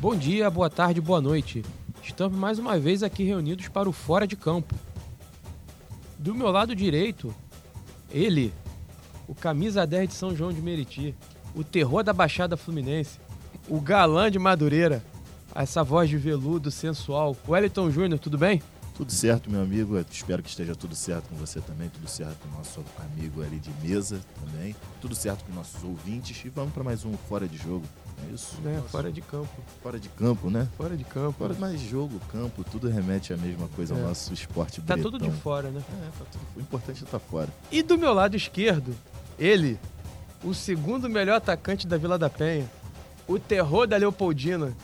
Bom dia, boa tarde, boa noite. Estamos mais uma vez aqui reunidos para o Fora de Campo. Do meu lado direito, ele, o camisa 10 de São João de Meriti, o terror da Baixada Fluminense, o galã de Madureira, essa voz de veludo sensual. Wellington Júnior, tudo bem? Tudo certo, meu amigo. Eu espero que esteja tudo certo com você também. Tudo certo com o nosso amigo ali de mesa também. Tudo certo com nossos ouvintes. E vamos para mais um Fora de Jogo. É isso? É, nosso... fora de campo. Fora de campo, né? Fora de campo. Fora mais jogo, campo, tudo remete à mesma coisa ao é. nosso esporte Tá tudo de fora, né? É, tá tudo. O importante é estar tá fora. E do meu lado esquerdo, ele, o segundo melhor atacante da Vila da Penha, o terror da Leopoldina,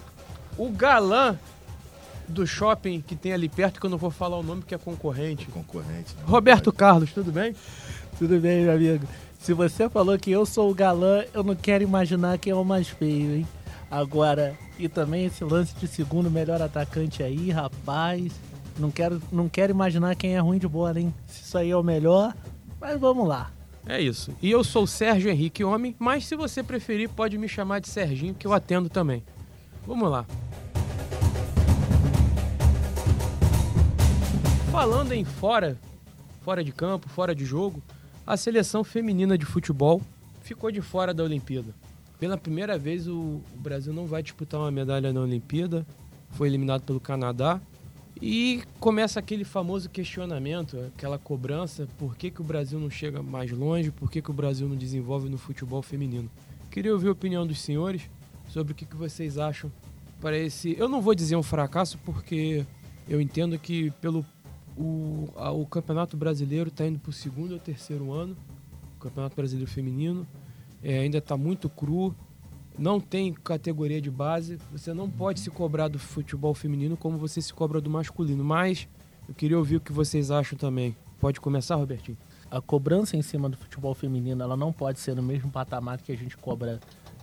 o galã do shopping que tem ali perto, que eu não vou falar o nome, que é concorrente. É concorrente. Né? Roberto Carlos, tudo bem? Tudo bem, meu amigo. Se você falou que eu sou o galã, eu não quero imaginar quem é o mais feio, hein? Agora, e também esse lance de segundo melhor atacante aí, rapaz. Não quero, não quero imaginar quem é ruim de bola, hein? Se isso aí é o melhor, mas vamos lá. É isso. E eu sou o Sérgio Henrique Homem, mas se você preferir, pode me chamar de Serginho, que eu atendo também. Vamos lá. Falando em fora, fora de campo, fora de jogo, a seleção feminina de futebol ficou de fora da Olimpíada. Pela primeira vez, o Brasil não vai disputar uma medalha na Olimpíada, foi eliminado pelo Canadá. E começa aquele famoso questionamento, aquela cobrança: por que, que o Brasil não chega mais longe, por que, que o Brasil não desenvolve no futebol feminino? Queria ouvir a opinião dos senhores sobre o que, que vocês acham para esse. Eu não vou dizer um fracasso, porque eu entendo que pelo o, a, o Campeonato Brasileiro está indo para o segundo ou terceiro ano, o Campeonato Brasileiro Feminino. É, ainda está muito cru, não tem categoria de base. Você não pode se cobrar do futebol feminino como você se cobra do masculino. Mas eu queria ouvir o que vocês acham também. Pode começar, Robertinho? A cobrança em cima do futebol feminino ela não pode ser no mesmo patamar que a gente cobra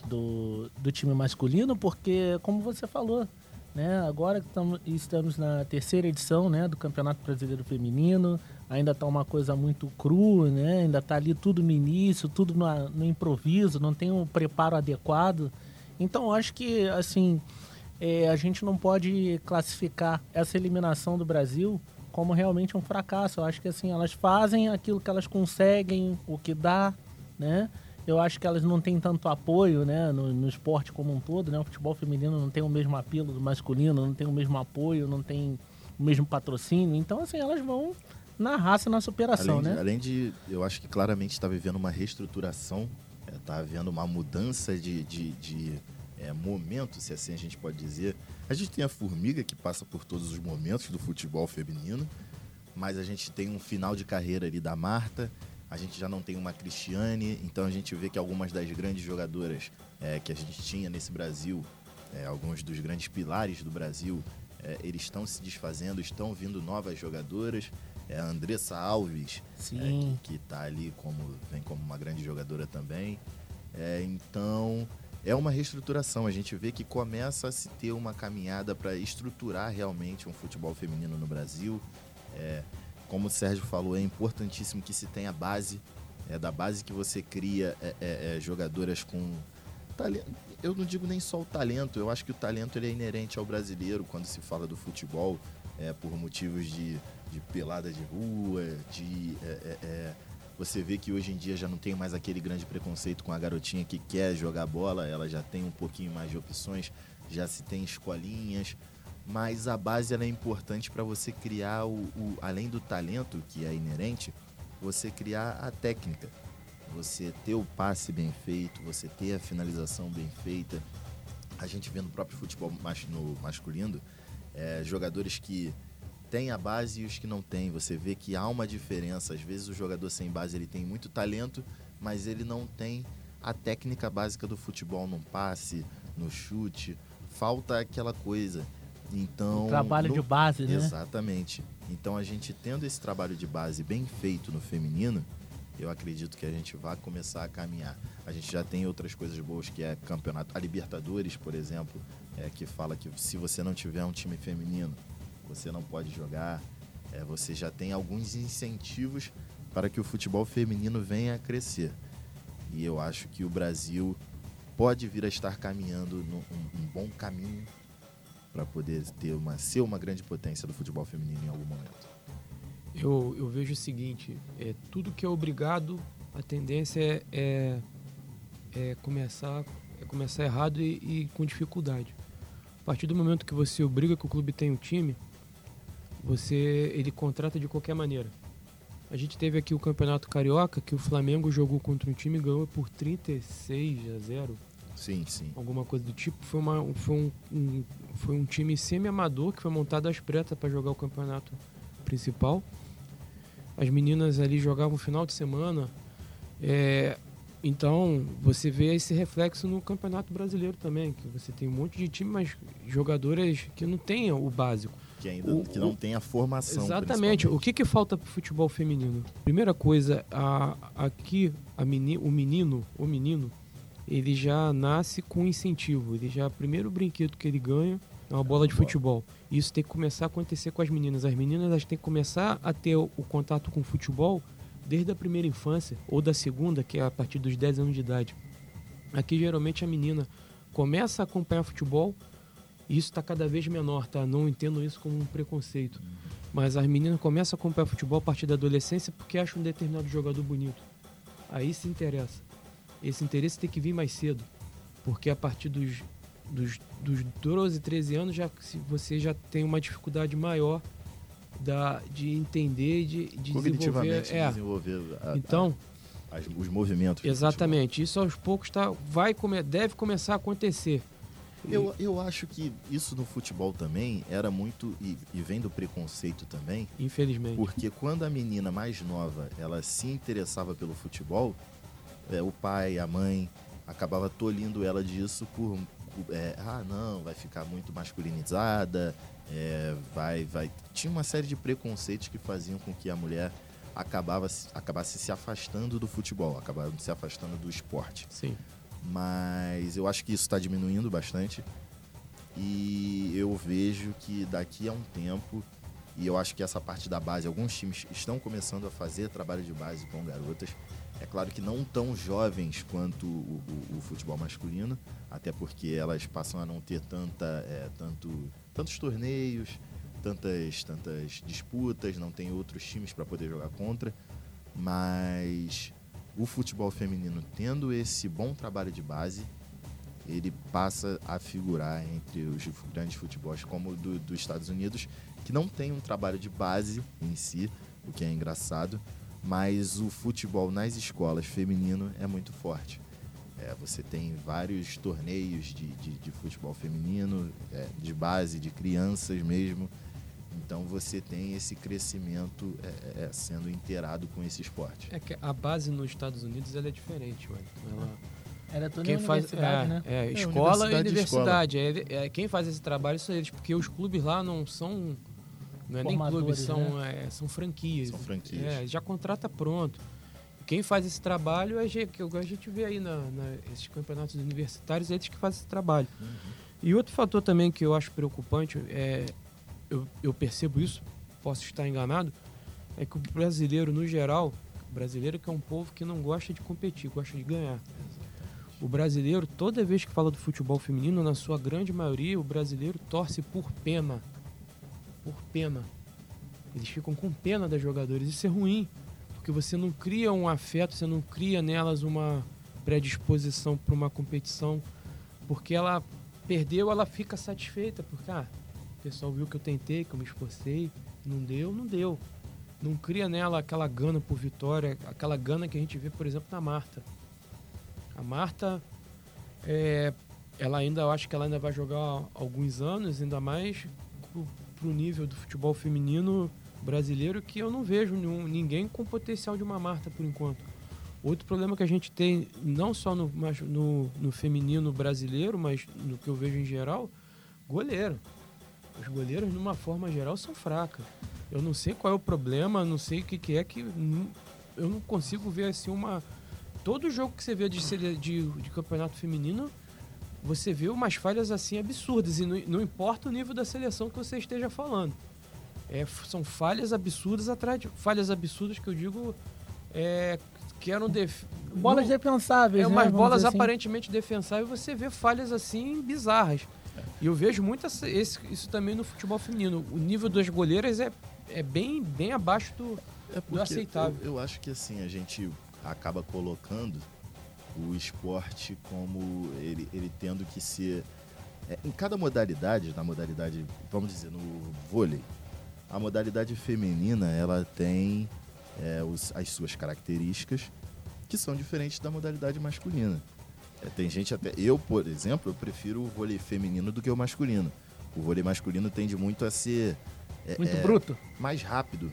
do, do time masculino, porque, como você falou, né? Agora estamos, estamos na terceira edição né, do Campeonato Brasileiro Feminino, ainda está uma coisa muito crua, né? ainda está ali tudo no início, tudo no, no, improviso, não tem um preparo adequado. Então, acho que assim é, a gente não pode classificar essa eliminação do Brasil como realmente um fracasso. Eu acho que assim elas fazem aquilo que elas conseguem, o que dá, né? Eu acho que elas não têm tanto apoio, né, no, no, esporte como um todo, né? O futebol feminino não tem o mesmo apelo do masculino, não tem o mesmo apoio, não tem o mesmo patrocínio. Então, assim, elas vão na raça, na superação, além de, né? Além de, eu acho que claramente está vivendo uma reestruturação, está é, havendo uma mudança de, de, de é, momento, se assim a gente pode dizer. A gente tem a formiga que passa por todos os momentos do futebol feminino, mas a gente tem um final de carreira ali da Marta, a gente já não tem uma Cristiane, então a gente vê que algumas das grandes jogadoras é, que a gente tinha nesse Brasil, é, alguns dos grandes pilares do Brasil, é, eles estão se desfazendo, estão vindo novas jogadoras. É a Andressa Alves, é, que está ali como vem como uma grande jogadora também. É, então é uma reestruturação. A gente vê que começa a se ter uma caminhada para estruturar realmente um futebol feminino no Brasil. É, como o Sérgio falou, é importantíssimo que se tenha base. É da base que você cria é, é, é, jogadoras com talento. Eu não digo nem só o talento, eu acho que o talento ele é inerente ao brasileiro quando se fala do futebol, é, por motivos de, de pelada de rua, de. É, você vê que hoje em dia já não tem mais aquele grande preconceito com a garotinha que quer jogar bola, ela já tem um pouquinho mais de opções, já se tem escolinhas, mas a base é importante para você criar o, o, além do talento que é inerente, você criar a técnica, você ter o passe bem feito, você ter a finalização bem feita. A gente vê no próprio futebol no masculino é, jogadores que têm a base e os que não têm. Você vê que há uma diferença. Às vezes o jogador sem base ele tem muito talento, mas ele não tem a técnica básica do futebol no passe, no chute. Falta aquela coisa. Então, trabalho no... de base, né? Exatamente. Então a gente tendo esse trabalho de base bem feito no feminino, eu acredito que a gente vai começar a caminhar. A gente já tem outras coisas boas que é campeonato, a Libertadores, por exemplo, é, que fala que se você não tiver um time feminino, você não pode jogar. É, você já tem alguns incentivos para que o futebol feminino venha a crescer. E eu acho que o Brasil pode vir a estar caminhando num um bom caminho para poder ter uma, ser uma grande potência do futebol feminino em algum momento? Eu, eu vejo o seguinte, é, tudo que é obrigado, a tendência é, é, é começar, é começar errado e, e, com dificuldade. A partir do momento que você obriga que o clube tenha um time, você ele contrata de qualquer maneira. A gente teve aqui o Campeonato Carioca, que o Flamengo jogou contra um time e ganhou por 36 a 0. Sim, sim. Alguma coisa do tipo. Foi, uma, foi, um, um foi um time semi-amador que foi montado às pretas para jogar o campeonato principal. As meninas ali jogavam final de semana. É, então, você vê esse reflexo no Campeonato Brasileiro também, que você tem um monte de time, mas jogadoras que não têm o básico. Que ainda o, que não tem a formação. Exatamente. O que, que falta para o futebol feminino? Primeira coisa, a, aqui a meni, o menino, o menino, ele já nasce com incentivo. Ele já, primeiro brinquedo que ele ganha é uma bola de futebol. Isso tem que começar a acontecer com as meninas. As meninas elas têm que começar a ter o, o contato com o futebol desde a primeira infância ou da segunda, que é a partir dos 10 anos de idade. Aqui geralmente a menina começa a acompanhar futebol, e isso está cada vez menor, tá? Não entendo isso como um preconceito. Mas as meninas começam a acompanhar futebol a partir da adolescência porque acham um determinado jogador bonito. Aí se interessa. Esse interesse tem que vir mais cedo. Porque a partir dos, dos, dos 12, 13 anos já, você já tem uma dificuldade maior da, de entender, de, de desenvolver. É. desenvolver a, então, a, os movimentos. Exatamente. Isso aos poucos tá, vai deve começar a acontecer. Eu, eu acho que isso no futebol também era muito. E, e vem do preconceito também. Infelizmente. Porque quando a menina mais nova ela se interessava pelo futebol, é, o pai, a mãe, acabava tolhindo ela disso por. É, ah, não, vai ficar muito masculinizada, é, vai, vai. Tinha uma série de preconceitos que faziam com que a mulher acabava, acabasse se afastando do futebol, acabava se afastando do esporte. Sim. Mas eu acho que isso está diminuindo bastante. E eu vejo que daqui a um tempo, e eu acho que essa parte da base, alguns times estão começando a fazer trabalho de base com garotas. É claro que não tão jovens quanto o, o, o futebol masculino, até porque elas passam a não ter tanta, é, tanto, tantos torneios, tantas, tantas disputas, não tem outros times para poder jogar contra. Mas o futebol feminino tendo esse bom trabalho de base, ele passa a figurar entre os grandes futebols como do, dos Estados Unidos, que não tem um trabalho de base em si, o que é engraçado, mas o futebol nas escolas feminino é muito forte. É, você tem vários torneios de, de, de futebol feminino, é, de base, de crianças mesmo, então você tem esse crescimento é, é, é, sendo inteirado com esse esporte. É que a base nos Estados Unidos ela é diferente, mano. Ela, Era toda quem faz, é, né? É, é escola e universidade. É, quem faz esse trabalho são eles, porque os clubes lá não são. Não é nem clubes, são, né? são franquias. São franquias. já contrata pronto. Quem faz esse trabalho é que a gente vê aí na, na, esses campeonatos universitários, é eles que fazem esse trabalho. Uhum. E outro fator também que eu acho preocupante é eu, eu percebo isso, posso estar enganado, é que o brasileiro, no geral, o brasileiro que é um povo que não gosta de competir, gosta de ganhar. O brasileiro, toda vez que fala do futebol feminino, na sua grande maioria, o brasileiro torce por pena. Por pena. Eles ficam com pena das jogadoras. Isso é ruim, porque você não cria um afeto, você não cria nelas uma predisposição para uma competição, porque ela perdeu, ela fica satisfeita, porque ah, o pessoal viu que eu tentei, que eu me esforcei, não deu, não deu. Não cria nela aquela gana por vitória, aquela gana que a gente vê, por exemplo, na Marta. A Marta, é, ela ainda, eu acho que ela ainda vai jogar alguns anos, ainda mais o nível do futebol feminino brasileiro, que eu não vejo nenhum, ninguém com potencial de uma Marta por enquanto. Outro problema que a gente tem, não só no, no, no feminino brasileiro, mas no que eu vejo em geral, goleiro. Os goleiros, de uma forma geral, são fracos. Eu não sei qual é o problema, não sei o que, que é que. eu não consigo ver assim uma. Todo jogo que você vê de, de, de campeonato feminino, você vê umas falhas assim absurdas. E não, não, importa o nível da seleção que você esteja falando. É, são falhas absurdas atrás de. Falhas absurdas que eu digo. É, que eram def... bolas não, defensáveis, é né? umas bolas assim. aparentemente defensáveis, você vê falhas assim bizarras. E eu vejo muito essa- esse- isso também no futebol feminino. O nível das goleiras é, é bem, bem abaixo do. É porque aceitável. Eu, eu acho que assim, a gente acaba colocando o esporte como ele, ele tendo que ser. é, em cada modalidade, na modalidade, vamos dizer, no vôlei, a modalidade feminina ela tem é, os- as suas características que são diferentes da modalidade masculina. É, tem gente até. Eu, por exemplo, eu prefiro o vôlei feminino do que o masculino. O vôlei masculino tende muito a ser é, Muito é, bruto. mais rápido.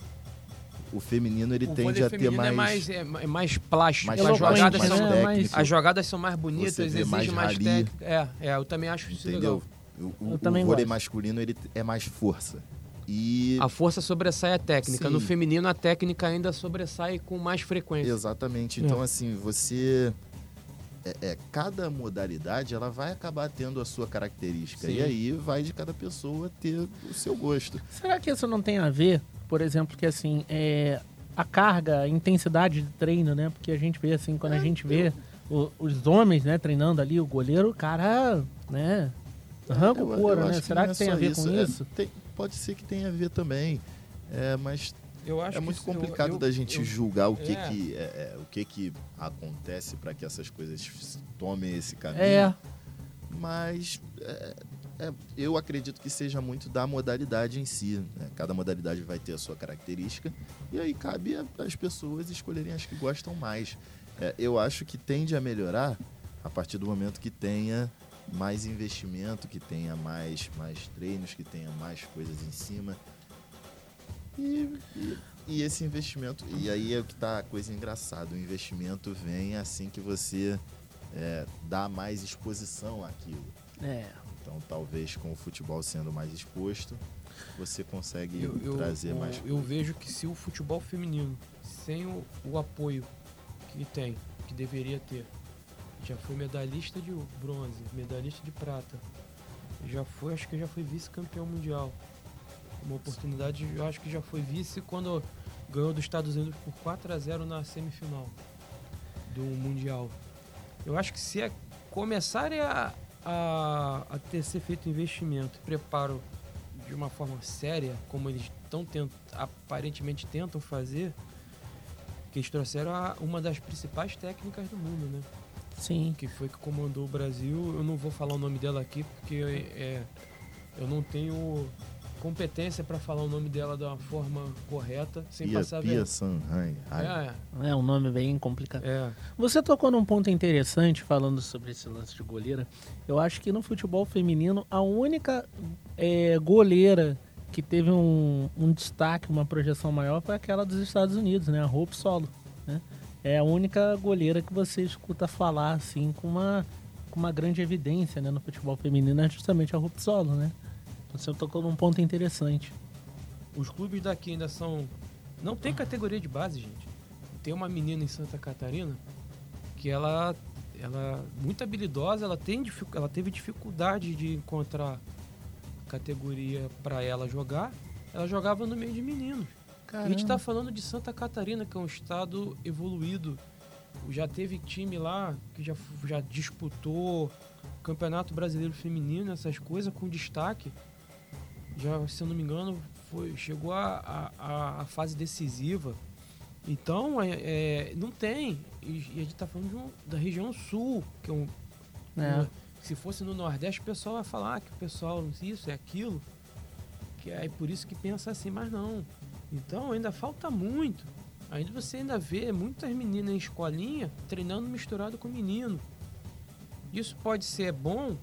O feminino ele o tende a ter feminino mais, é mais, é, é mais plástico. mais as, jogadas né? são, Mais- técnico. as jogadas são mais bonitas, exigem mais mais, técnica. É, é, eu também acho isso entendeu? legal. O, o- Eu o também vôlei gosto. masculino ele é mais força. E A força sobressai a técnica. Sim. No feminino, a técnica ainda sobressai com mais frequência. exatamente. É. Então assim, você é, é, cada modalidade ela vai acabar tendo a sua característica Sim. e aí vai de cada pessoa ter o seu gosto. Será que isso não tem a ver, por exemplo, que assim, é, a carga, a intensidade de treino, né? Porque a gente vê assim, quando a É, gente vê o- os homens, né, treinando ali, o goleiro, o cara, né, arranca o Eu- couro, eu né? Será não que, é tem a ver com É, isso? tem- pode ser que tenha a ver também. É, mas Eu acho é que muito eu- complicado eu- da gente eu- julgar o que é. que é, é, o que que acontece para que essas coisas tomem esse caminho. É, mas é, é, eu acredito que seja muito da modalidade em si. né? Cada modalidade vai ter a sua característica e aí cabe às pessoas escolherem as que gostam mais. É, eu acho que tende a melhorar a partir do momento que tenha mais investimento, que tenha mais, mais treinos, que tenha mais coisas em cima. E, e- e esse investimento, e aí é o que tá a coisa engraçada, o investimento vem assim que você é, dá mais exposição àquilo. é. Então, talvez com o futebol sendo mais exposto, você consegue Eu, eu- trazer o- mais eu vejo que se o futebol feminino, sem o, o apoio que tem, que deveria ter, já foi medalhista de bronze, medalhista de prata, já foi, acho que já foi vice-campeão mundial. Uma oportunidade, eu acho que já foi vice quando ganhou dos Estados Unidos por 4 a 0 na semifinal do Mundial. Eu acho que se é começarem a, a, a ter ser feito investimento e preparo de uma forma séria, como eles estão tent, aparentemente tentam fazer, que eles trouxeram a- uma das principais técnicas do mundo, né? Sim. Que foi que comandou o Brasil. Eu não vou falar o nome dela aqui porque é, eu não tenho competência para falar o nome dela de uma forma correta, sem Pia, passar Pia vergonha. Sanhai. É, É um nome bem complicado. é. Você tocou num ponto interessante falando sobre esse lance de goleira. Eu acho que no futebol feminino, a única é, goleira que teve um, um destaque, uma projeção maior foi aquela dos Estados Unidos, né? A Hope Solo. Né? É a única goleira que você escuta falar assim com uma, com uma grande evidência né? no futebol feminino, é justamente a Hope Solo, né? Você tocou num ponto interessante. Os clubes daqui ainda são. Não tem categoria de base, gente. Tem uma menina em Santa Catarina que ela, ela muito habilidosa, ela, tem, ela teve dificuldade de encontrar categoria para ela jogar. Ela jogava no meio de meninos. A gente tá falando de Santa Catarina, que é um estado evoluído. Já teve time lá que já, já disputou Campeonato Brasileiro Feminino, essas coisas, com destaque. Já, se eu não me engano, foi, chegou a, a, a- a fase decisiva. Então, é, é, não tem. E, e a gente tá falando de um- da região sul, que é um. É. Se fosse no Nordeste, o pessoal vai falar que o pessoal isso é aquilo. Que é por isso que pensa assim, mas não. Então ainda falta muito. Ainda você ainda vê muitas meninas em escolinha treinando misturado com menino. Isso pode ser bom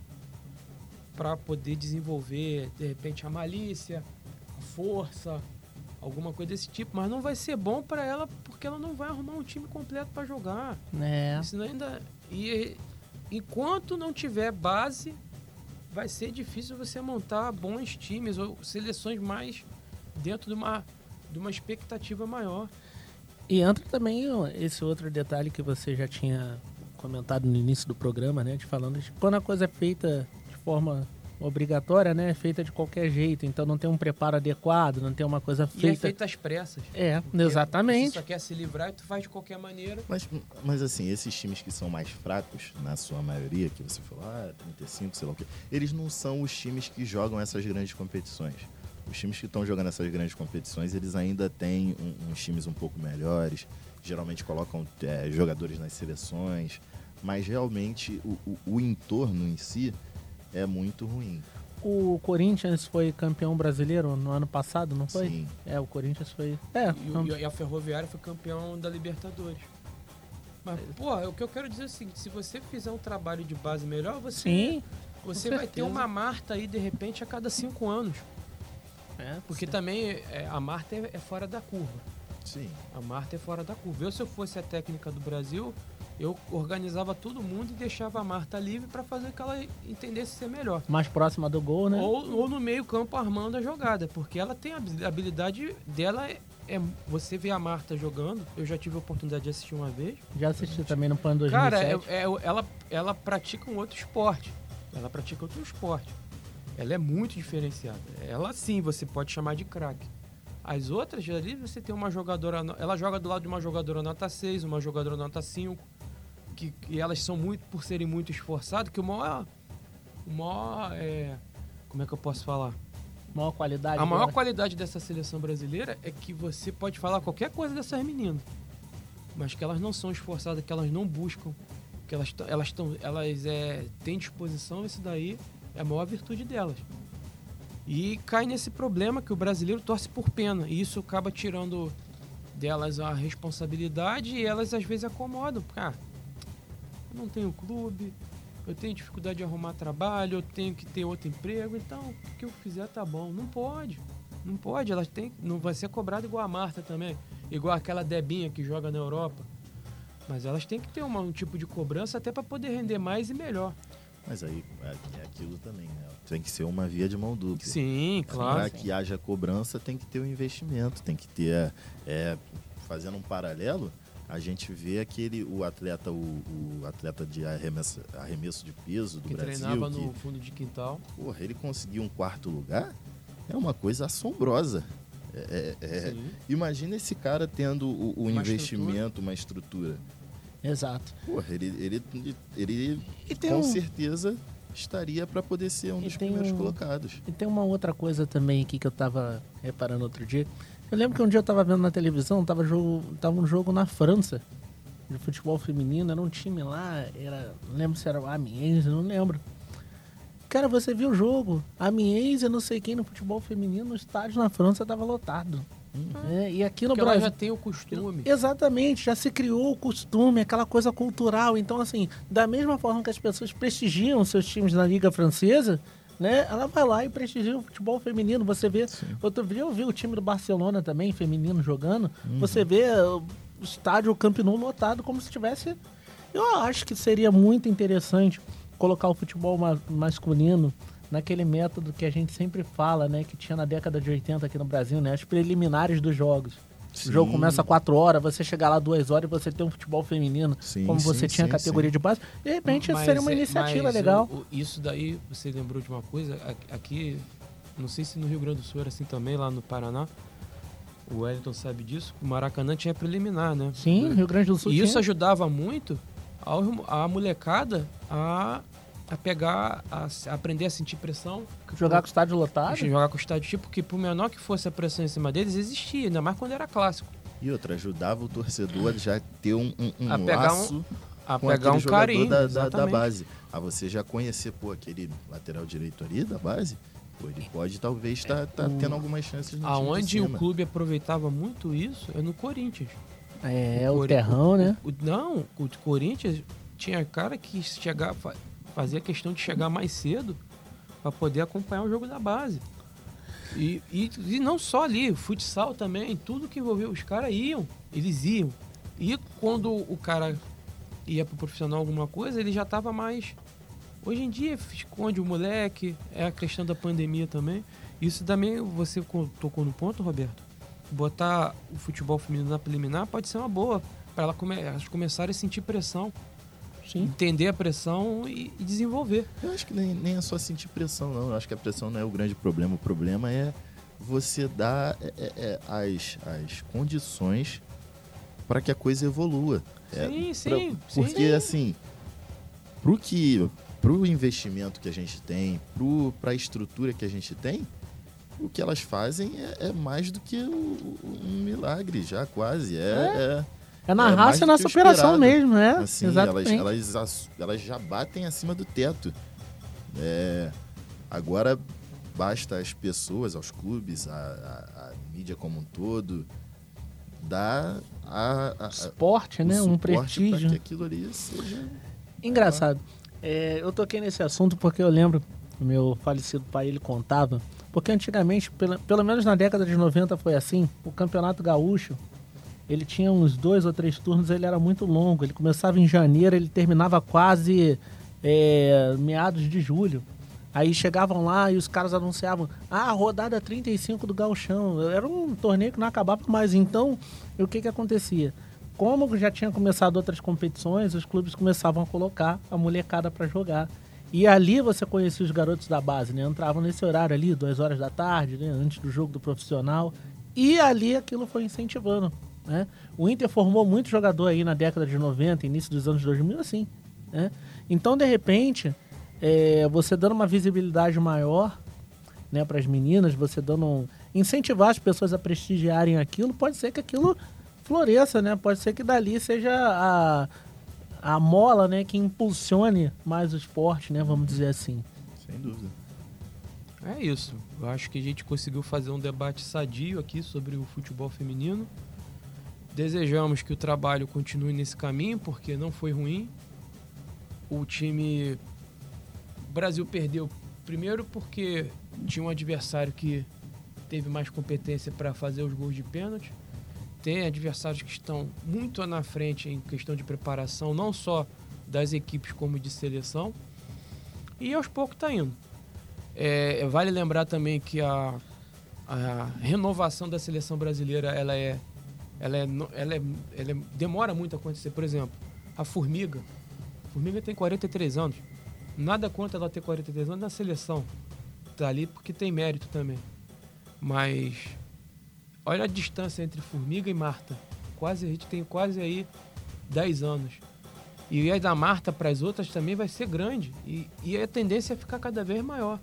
para poder desenvolver de repente a malícia, a força, alguma coisa desse tipo, mas não vai ser bom para ela porque ela não vai arrumar um time completo para jogar. É. Senão ainda e enquanto não tiver base, vai ser difícil você montar bons times ou seleções mais dentro de uma de uma expectativa maior. E entra também esse outro detalhe que você já tinha comentado no início do programa, né? De falando de quando a coisa é feita forma obrigatória, né, é feita de qualquer jeito, então não tem um preparo adequado, não tem uma coisa E é feita. às pressas. É, Porque Você exatamente. só quer se livrar e tu faz de qualquer maneira. Mas, mas assim, esses times que são mais fracos, na sua maioria, que você falou, ah, 35, sei lá o quê, eles não são os times que jogam essas grandes competições. Os times que estão jogando essas grandes competições, eles ainda têm um- uns times um pouco melhores, geralmente colocam é, jogadores nas seleções, mas realmente o, o- o entorno em si é muito ruim. O Corinthians foi campeão brasileiro no ano passado, não foi? Sim. É, o Corinthians foi. É, E, o- e a Ferroviária foi campeão da Libertadores. Mas, pô, o que eu quero dizer é o seguinte, se você fizer um trabalho de base melhor, você, sim. você vai ter uma Marta aí, de repente, a cada cinco anos. É, Porque sim. também é, a Marta é, é fora da curva. Sim. A Marta é fora da curva. Eu, se eu fosse a técnica do Brasil, eu organizava todo mundo e deixava a Marta livre para fazer que ela entendesse ser melhor. mais próxima do gol, né? Ou, ou no meio campo armando a jogada, porque ela tem a habi- a habilidade dela é, é- você vê a Marta jogando. Eu já tive a oportunidade de assistir uma vez. Já assisti também no PAN 2007. Cara, é- é- ela, ela pratica um outro esporte. Ela pratica outro esporte. Ela é muito diferenciada. Ela sim, você pode chamar de craque. As outras ali, você tem uma jogadora. Ela joga do lado de uma jogadora nota 6, uma jogadora nota 5. Que, que elas são muito, por serem muito esforçadas, que o maior. O maior. É, como é que eu posso falar? maior qualidade. A maior dela. qualidade dessa seleção brasileira é que você pode falar qualquer coisa dessas meninas, mas que elas não são esforçadas, que elas não buscam, que elas elas estão elas é, têm disposição, isso daí é a maior virtude delas. E cai nesse problema que o brasileiro torce por pena, e isso acaba tirando delas a responsabilidade e elas às vezes acomodam, porque ah, não tenho clube, eu tenho dificuldade de arrumar trabalho, eu tenho que ter outro emprego, então o que eu fizer tá bom. Não pode. Não pode, elas têm, não vai ser cobrado igual a Marta também, igual aquela Debinha que joga na Europa. Mas elas têm que ter uma- um tipo de cobrança até para poder render mais e melhor. Mas aí é é aquilo também, né? Tem que ser uma via de mão dupla. Sim, claro. Para que haja cobrança, tem que ter um investimento, tem que ter. é, fazendo um paralelo, a gente vê aquele o atleta, o, o atleta de arremesso, arremesso de peso do Que Brasil, treinava que, no fundo de quintal. porra, ele conseguiu um quarto lugar, é uma coisa assombrosa. É, é- é- imagina esse cara tendo o, o Uma investimento, uma estrutura. Exato. Porra, ele, ele, ele E tem com um- certeza estaria para poder ser um E dos primeiros um- colocados. E tem uma outra coisa também aqui que eu tava reparando outro dia. Eu lembro que um dia eu tava vendo na televisão, tava, jogo, tava um jogo na França de futebol feminino, era um time lá, era, não lembro se era o Amiens, não lembro. Cara, você viu o jogo, Amiens e não sei quem no futebol feminino, no estádio na França tava lotado. É, e aqui no Porque Brasil. já tem o costume. Exatamente, já se criou o costume, aquela coisa cultural. Então, assim, da mesma forma que as pessoas prestigiam seus times na Liga Francesa, né? Ela vai lá e prestigia o futebol feminino. Você vê. Outro dia eu vi o time do Barcelona também, feminino, jogando. Você vê uh, o estádio Camp Nou lotado como se tivesse. Eu acho que seria muito interessante colocar o futebol ma- masculino naquele método que a gente sempre fala, né? Que tinha na década de 80 aqui no Brasil, né? As preliminares dos jogos. O jogo Sim. começa 4 horas, você chegar lá 2 horas e você tem um futebol feminino, Sim, como sim, você tinha sim, categoria de base. De repente, isso Mas seria uma é- iniciativa mas legal. o- o- isso daí, você lembrou de uma coisa? A- Aqui, não sei se no Rio Grande do Sul era assim também, lá no Paraná. O Wellington sabe disso. O Maracanã tinha preliminar, né? Sim, Rio Grande do Sul E isso tinha. ajudava muito ao- a molecada a, a pegar, a, a aprender a sentir pressão. jogar com o estádio lotado. Jogar com o estádio, tipo, que por menor que fosse a pressão em cima deles, existia, ainda mais quando era clássico. E outra, ajudava o torcedor a já ter um, um, um A pegar um- laço A com pegar um jogador carinho. da, da, da base. A você já conhecer, pô, aquele lateral direito ali da base, pô, ele pode talvez estar tendo algumas chances no Aonde o clube aproveitava muito isso é no Corinthians. É, o Cori- terrão, né? O- não, o Corinthians tinha cara que chegava, fazia questão de chegar mais cedo para poder acompanhar o jogo da base. E, e, e não só ali, futsal também, tudo que envolveu os caras iam, eles iam. E quando o cara ia pro profissional alguma coisa, ele já tava mais. Hoje em dia esconde o moleque, é a questão da pandemia também. Isso também você co- tocou no ponto, Roberto. Botar o futebol feminino na preliminar pode ser uma boa para ela come, elas começarem a sentir pressão. Sim. entender a pressão e, e desenvolver. Eu acho que nem, nem é só sentir pressão, não. Eu acho que a pressão não é o grande problema. O problema é você dar é, é, é, as, as condições para que a coisa evolua. É, Sim, pra- sim, porque sim. assim, pro que pro investimento que a gente tem, pro para a estrutura que a gente tem, o que elas fazem é, é mais do que o- um milagre já quase. É, é- É na É raça e na superação esperado. mesmo, né? assim, elas, Exatamente. elas, ass- elas já batem acima do teto. É, agora basta às pessoas, aos clubes, a, a- a mídia como um todo, dar a, a- Esporte, né? Um prestígio. que aquilo ali seja Engraçado. É, eu toquei nesse assunto porque eu lembro, meu falecido pai, ele contava, porque antigamente, pelo, pelo menos na década de 90 foi assim, o Campeonato Gaúcho, ele tinha uns dois ou três turnos, ele era muito longo, ele começava em janeiro, ele terminava quase é, meados de julho. Aí chegavam lá e os caras anunciavam, ah, rodada 35 do Gauchão. Era um torneio que não acabava mais. Então, o que que acontecia? Como já tinha começado outras competições, os clubes começavam a colocar a molecada para jogar. E ali você conhecia os garotos da base, né? Entravam nesse horário ali, duas horas da tarde, né? Antes do jogo do profissional. E ali aquilo foi incentivando, né? O Inter formou muito jogador aí na década de 90, início dos anos 2000, assim, né? Então, de repente, é, você dando uma visibilidade maior né, para as meninas, você dando um, incentivar as pessoas a prestigiarem aquilo, pode ser que aquilo floresça, né? Pode ser que dali seja a, a mola, né, que impulsione mais o esporte, né, vamos dizer assim. sem dúvida. É isso. Eu acho que a gente conseguiu fazer um debate sadio aqui sobre o futebol feminino. Desejamos que o trabalho continue nesse caminho, porque não foi ruim. O time. O Brasil perdeu primeiro porque tinha um adversário que teve mais competência para fazer os gols de pênalti. Tem adversários que estão muito na frente em questão de preparação, não só das equipes como de seleção. E aos poucos está indo. É, vale lembrar também que a, a renovação da seleção brasileira ela é, ela é, ela é, ela é- demora muito a acontecer. Por exemplo, a Formiga. A Formiga tem 43 anos. Nada contra ela ter 43 anos na seleção. Tá ali porque tem mérito também. Mas olha a distância entre Formiga e Marta. Quase, a gente tem quase aí 10 anos. E a da Marta para as outras também vai ser grande. E, e a tendência é ficar cada vez maior.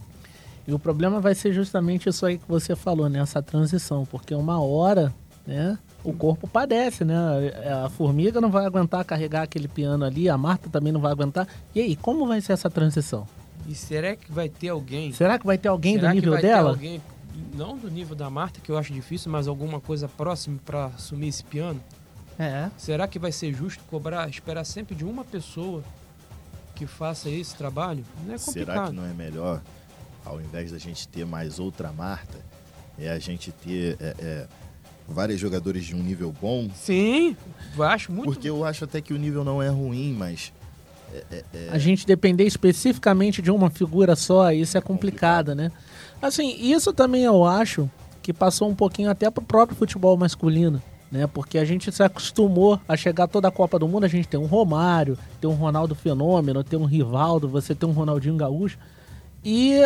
E o problema vai ser justamente isso aí que você falou, né? Essa transição, porque uma hora, né? O corpo padece, né? A formiga não vai aguentar carregar aquele piano ali, a Marta também não vai aguentar. E aí, como vai ser essa transição? E será que vai ter alguém? Será que vai ter alguém será do que nível dela? alguém, não do nível da Marta, que eu acho difícil, mas alguma coisa próxima para assumir esse piano? É. Será que vai ser justo cobrar, esperar sempre de uma pessoa que faça esse trabalho? Não é Será complicado. que não é melhor, ao invés da gente ter mais outra Marta, é a gente ter é, é, vários jogadores de um nível bom? Sim, eu acho muito. Porque eu acho até que o nível não é ruim, mas A gente depender especificamente de uma figura só, isso é complicado, né? Assim, isso também eu acho que passou um pouquinho até pro próprio futebol masculino, né? Porque a gente se acostumou a chegar toda a Copa do Mundo, a gente tem um Romário, tem um Ronaldo Fenômeno, tem um Rivaldo, você tem um Ronaldinho Gaúcho. E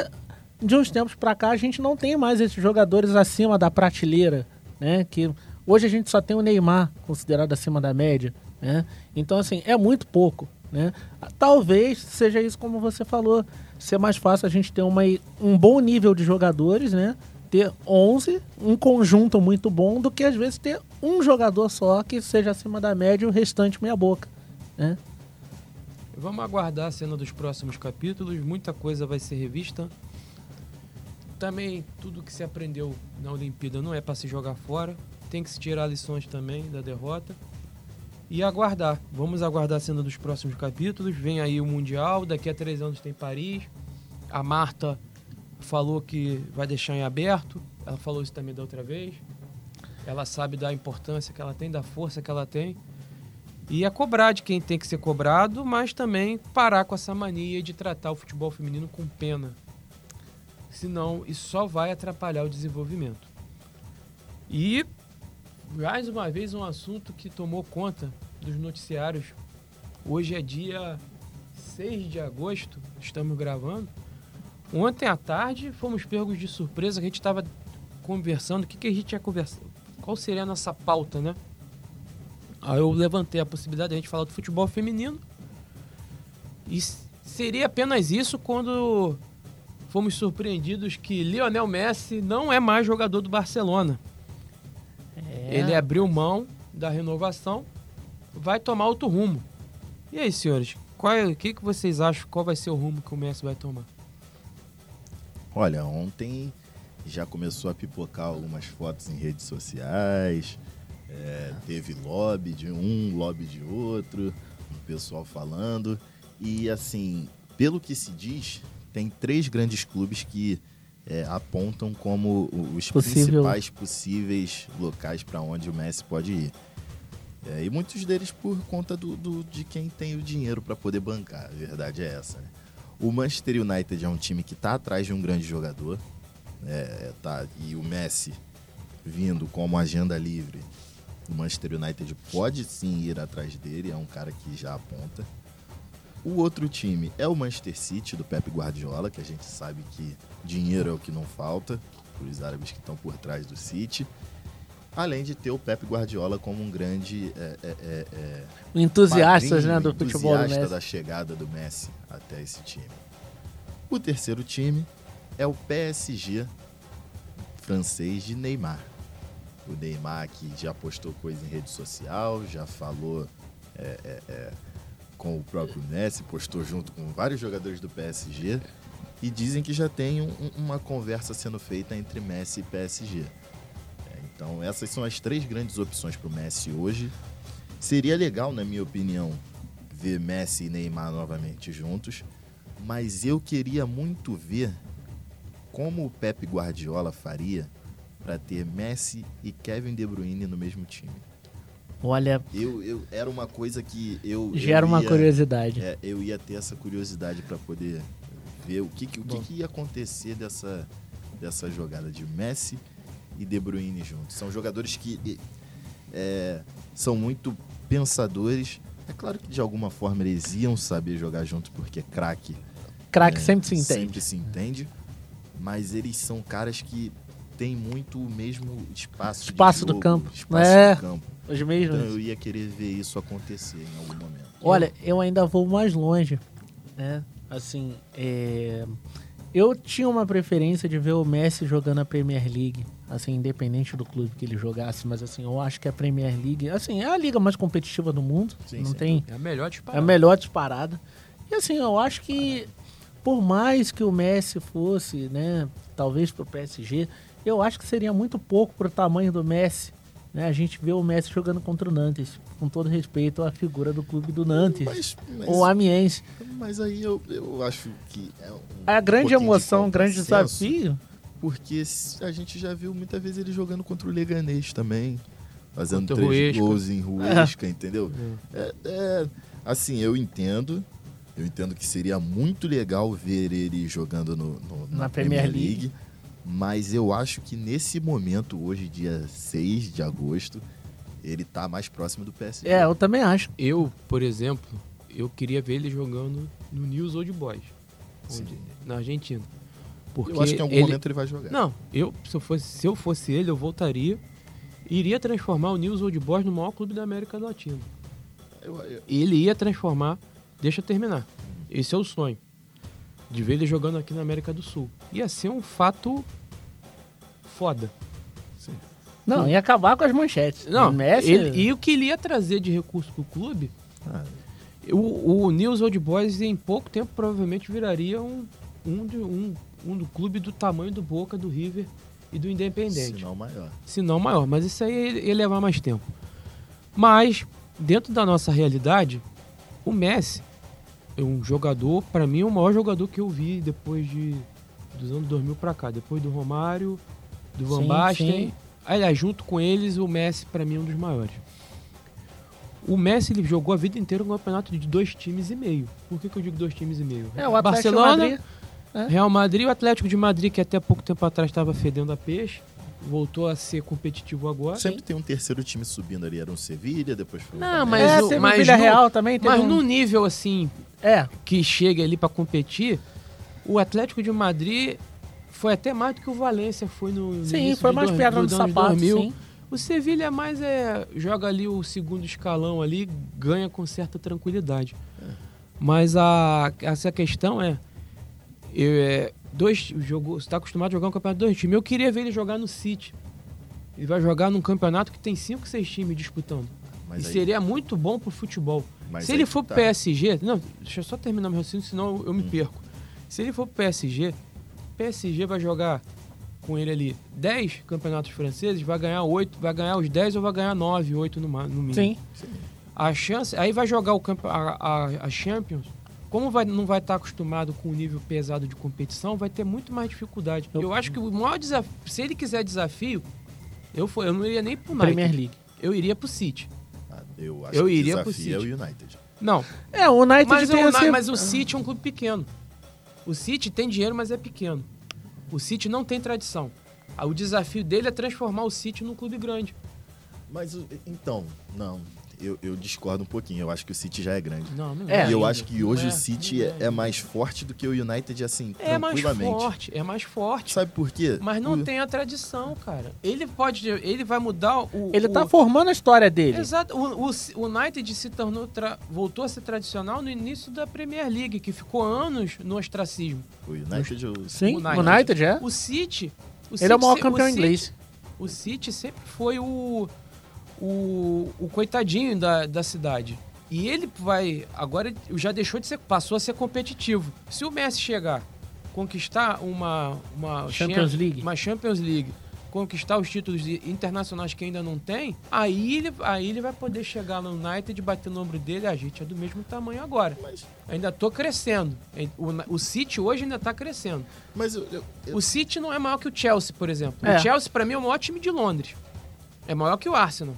de uns tempos pra cá a gente não tem mais esses jogadores acima da prateleira, né? Que hoje a gente só tem o Neymar considerado acima da média, né? Então assim, é muito pouco, né? Talvez seja isso como você falou, ser mais fácil a gente ter uma, um bom nível de jogadores, né? Ter 11, um conjunto muito bom, do que às vezes ter um jogador só que seja acima da média e o restante meia boca, né? Vamos aguardar a cena dos próximos capítulos, muita coisa vai ser revista. Também tudo que se aprendeu na Olimpíada não é para se jogar fora, tem que se tirar lições também da derrota. E aguardar, vamos aguardar a cena dos próximos capítulos. Vem aí o Mundial, daqui a três anos tem Paris. A Marta falou que vai deixar em aberto, ela falou isso também da outra vez. Ela sabe da importância que ela tem, da força que ela tem. E é cobrar de quem tem que ser cobrado, mas também parar com essa mania de tratar o futebol feminino com pena. Senão, isso só vai atrapalhar o desenvolvimento. E, mais uma vez, um assunto que tomou conta dos noticiários. Hoje é dia 6 de agosto, estamos gravando. Ontem à tarde fomos pegos de surpresa, a gente estava conversando, o que, que a gente ia conversar? Qual seria a nossa pauta, né? Aí eu levantei a possibilidade de a gente falar do futebol feminino. E seria apenas isso quando fomos surpreendidos que Lionel Messi não é mais jogador do Barcelona. É. Ele abriu mão da renovação, vai tomar outro rumo. E aí, senhores, qual é- o que, que vocês acham? Qual vai ser o rumo que o Messi vai tomar? Olha, ontem já começou a pipocar algumas fotos em redes sociais. é, teve lobby de um, lobby de outro, o pessoal falando. E assim, pelo que se diz, tem três grandes clubes que é, apontam como os Possível. principais possíveis locais para onde o Messi pode ir. É, e muitos deles por conta do, do- de quem tem o dinheiro para poder bancar. A verdade é essa. Né? O Manchester United é um time que está atrás de um grande jogador. É, tá, e o Messi vindo como agenda livre, o Manchester United pode sim ir atrás dele, é um cara que já aponta. O outro time é o Manchester City, do Pep Guardiola, que a gente sabe que dinheiro é o que não falta, para os árabes que estão por trás do City. Além de ter o Pep Guardiola como um grande é, é, é, é, Entusiastas padrinho, né, do futebol do entusiasta Messi. da chegada do Messi até esse time. O terceiro time é o PSG francês de Neymar. O Neymar que já postou coisa em rede social, já falou é, é, é, com o próprio Messi, postou junto com vários jogadores do PSG e dizem que já tem um- um- uma conversa sendo feita entre Messi e PSG. É, então essas são as três grandes opções para o Messi hoje. Seria legal, na minha opinião, ver Messi e Neymar novamente juntos, mas eu queria muito ver como o Pep Guardiola faria para ter Messi e Kevin De Bruyne no mesmo time. Olha, Eu, eu era uma coisa que eu gera eu uma ia- curiosidade. é, eu ia ter essa curiosidade para poder ver o que, que- o que, que ia acontecer dessa, dessa jogada de Messi e De Bruyne juntos. São jogadores que é, são muito pensadores. É claro que de alguma forma eles iam saber jogar junto porque craque Craque é, sempre se entende. Sempre se entende. Mas eles são caras que têm muito o mesmo espaço, de Espaço do jogo, campo. Espaço É. do campo. Os mesmos. Então eu ia querer ver isso acontecer em algum momento. Olha, eu ainda vou mais longe, né? Assim, é... eu tinha uma preferência de ver o Messi jogando a Premier League, assim, independente do clube que ele jogasse, mas assim, eu acho que a Premier League, assim, é a liga mais competitiva do mundo, Sim, não sem tem, É a melhor é disparada. a melhor disparada. E assim, eu acho que por mais que o Messi fosse, né, talvez pro PSG, eu acho que seria muito pouco pro tamanho do Messi. Né? A gente vê o Messi jogando contra o Nantes, com todo respeito à figura do clube do Nantes. Mas, mas, O Amiens. mas aí eu, eu acho que é um A grande emoção, o grande desafio. Porque a gente já viu muitas vezes ele jogando contra o Leganês também. Fazendo Contra o três gols em Ruesca, entendeu? É, é, assim, eu entendo. Eu entendo que seria muito legal ver ele jogando no, no- na, Na Premier, Premier League. League. Mas eu acho que nesse momento, hoje, dia 6 de agosto, ele tá mais próximo do PSG. É, eu também acho. Eu, por exemplo, eu queria ver ele jogando no News Old Boys, onde- na Argentina. Porque eu acho que em algum ele- momento ele vai jogar. Não, eu se eu fosse se eu fosse ele, eu voltaria e iria transformar o News Old Boys no maior clube da América Latina. Eu- eu- Ele ia transformar, deixa eu terminar. Esse é o sonho. De ver ele jogando aqui na América do Sul. Ia ser um fato foda. sim. Não, ia acabar com as manchetes. Não, O Messi, ele, e o que ele ia trazer de recurso pro clube, Ah, o, o News Old Boys em pouco tempo provavelmente viraria um, um, de- um, um do clube do tamanho do Boca, do River e do Independente. sinal maior. se não maior. Mas isso aí ia ia levar mais tempo. Mas, dentro da nossa realidade, o Messi um jogador, para mim, é o maior jogador que eu vi depois de dos anos 2000 para cá. Depois do Romário, do Van Sim, Basten. sim. Aliás, junto com eles, o Messi, para mim, é um dos maiores. O Messi ele jogou a vida inteira um campeonato de dois times e meio. Por que, que eu digo dois times e meio? É, o Atlético Barcelona, Madrid. É. Real Madrid o Atlético de Madrid, que até pouco tempo atrás estava fedendo a peixe. Voltou a ser competitivo agora. Sempre tem um terceiro time subindo ali. Era um Sevilha, depois foi o Não, Flamengo. mas é, o- teve mas o Vila no- Real também. Mas um... num nível assim, É, que chega ali pra competir, o Atlético de Madrid foi até mais do que o Valência foi no no sim, início foi de mais dois- pedra do no sapato, 2000. sim. O Sevilha é mais é joga ali o segundo escalão ali, ganha com certa tranquilidade. Mas a essa questão é, eu, é dois jogou, está acostumado a jogar um campeonato de dois times. Eu queria ver ele jogar no City. Ele vai jogar num campeonato que tem cinco, seis times disputando. Mas e aí- seria muito bom pro futebol. mas Se ele for pro tá. PSG, não, deixa eu só terminar meu raciocínio, senão eu me Hum. perco. Se ele for pro PSG, PSG vai jogar com ele ali 10 campeonatos franceses, vai ganhar 8, vai ganhar os 10 ou vai ganhar 9, 8 no, no mínimo. Sim. A chance, aí vai jogar o a, a, a Champions. Como vai, não vai estar acostumado com o nível pesado de competição, vai ter muito mais dificuldade. Eu, Eu- acho que o maior desafio, se ele quiser desafio, eu, for, eu não iria nem pro United. Premier League. Eu iria pro City. Ah, Eu acho Eu que o iria pro desafio é o City. United. Não, É, o United mas, tem o, esse... mas o City é um clube pequeno. O City tem dinheiro, mas é pequeno. O City não tem tradição. Ah, O desafio dele é transformar o City num clube grande. Mas, o- então, não. Eu, eu discordo um pouquinho. Eu acho que o City já é grande. Não, não É, e eu ainda. acho que hoje é, o City é, é mais forte do que o United, assim, É mais tranquilamente. forte, é mais forte. Sabe por quê? Mas não O- tem a tradição, cara. Ele pode. Ele vai mudar o. Ele o, tá formando a história dele. Exato. O, o, o United se tornou. tra- voltou a ser tradicional no início da Premier League, que ficou anos no ostracismo. O United, o- Sim, o o United. United, é. O City. O Ele é o maior campeão City- inglês. O City sempre foi o, o, o coitadinho da, da cidade. E ele vai. Agora já deixou de ser. Passou a ser competitivo. Se o Messi chegar, conquistar uma. uma Champions Cham- League. Uma Champions League. Conquistar os títulos de- internacionais que ainda não tem, aí ele, aí ele vai poder chegar no United, bater no ombro dele, a gente é do mesmo tamanho agora. Mas, Ainda tô crescendo. O, o City hoje ainda tá crescendo. mas eu, eu- eu- O City não é maior que o Chelsea, por exemplo. É. O Chelsea, pra mim, é o maior time de Londres. É maior que o Arsenal.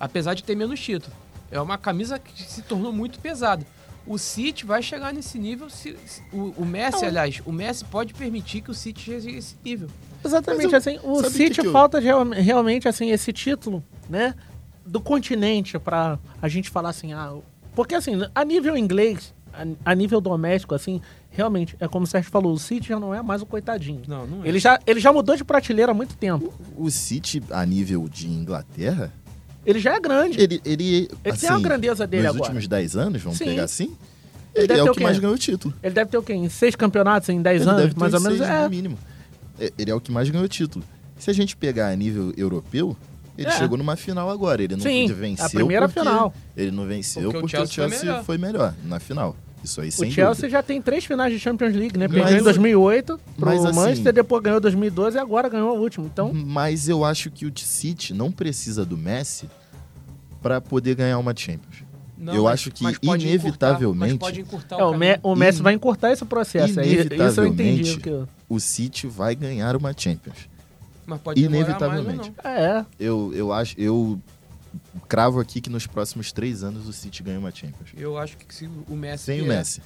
Apesar de ter menos título. É uma camisa que se tornou muito pesada. O City vai chegar nesse nível. Se, se- o, o Messi, Não. aliás, o Messi pode permitir que o City chegue a esse nível. Exatamente, eu- assim, o o que City que eu- falta real- realmente, assim, esse título, né, do continente pra a gente falar assim, ah, porque assim, a nível inglês, a, a nível doméstico, assim, realmente, é como o Sérgio falou, o City já não é mais o coitadinho. Não, não é. Ele já, ele já mudou de prateleira há muito tempo. o City, a nível de Inglaterra, Ele já é grande. ele, ele, Ele assim, tem a grandeza dele nos agora. últimos 10 anos, vamos Sim. pegar assim, Ele ele, deve é ter o o que mais ganhou o título. Ele deve ter o quê? Em seis campeonatos em dez Ele anos, deve ter mais ou menos. seis É, no mínimo. É, Ele é o que mais ganhou título. Se a gente pegar a nível europeu, ele É. chegou numa final agora. Ele não Sim, venceu. a primeira porque final. Ele não venceu Porque porque, o o Chelsea Chelsea, foi melhor. foi, melhor. na final. Isso aí, sem o Chelsea dúvida. já tem três finais de Champions League, né? Perdeu em o- 2008 pro assim- Manchester, depois ganhou 2012 e agora ganhou o último. Então, Mas eu acho que o City não precisa do Messi para poder ganhar uma Champions. Não, eu mas- acho que, mas pode inevitavelmente, Encurtar, mas pode encurtar é, o, o Me- o Messi In- vai encurtar esse processo. aí. Isso eu entendi. inevitavelmente, Que... o City vai ganhar uma Champions. Mas pode inevitavelmente. mais ou não. É, Eu, eu acho, eu cravo aqui que nos próximos três anos o City ganha uma Champions. Eu acho que se o Messi Sem o vier- Messi.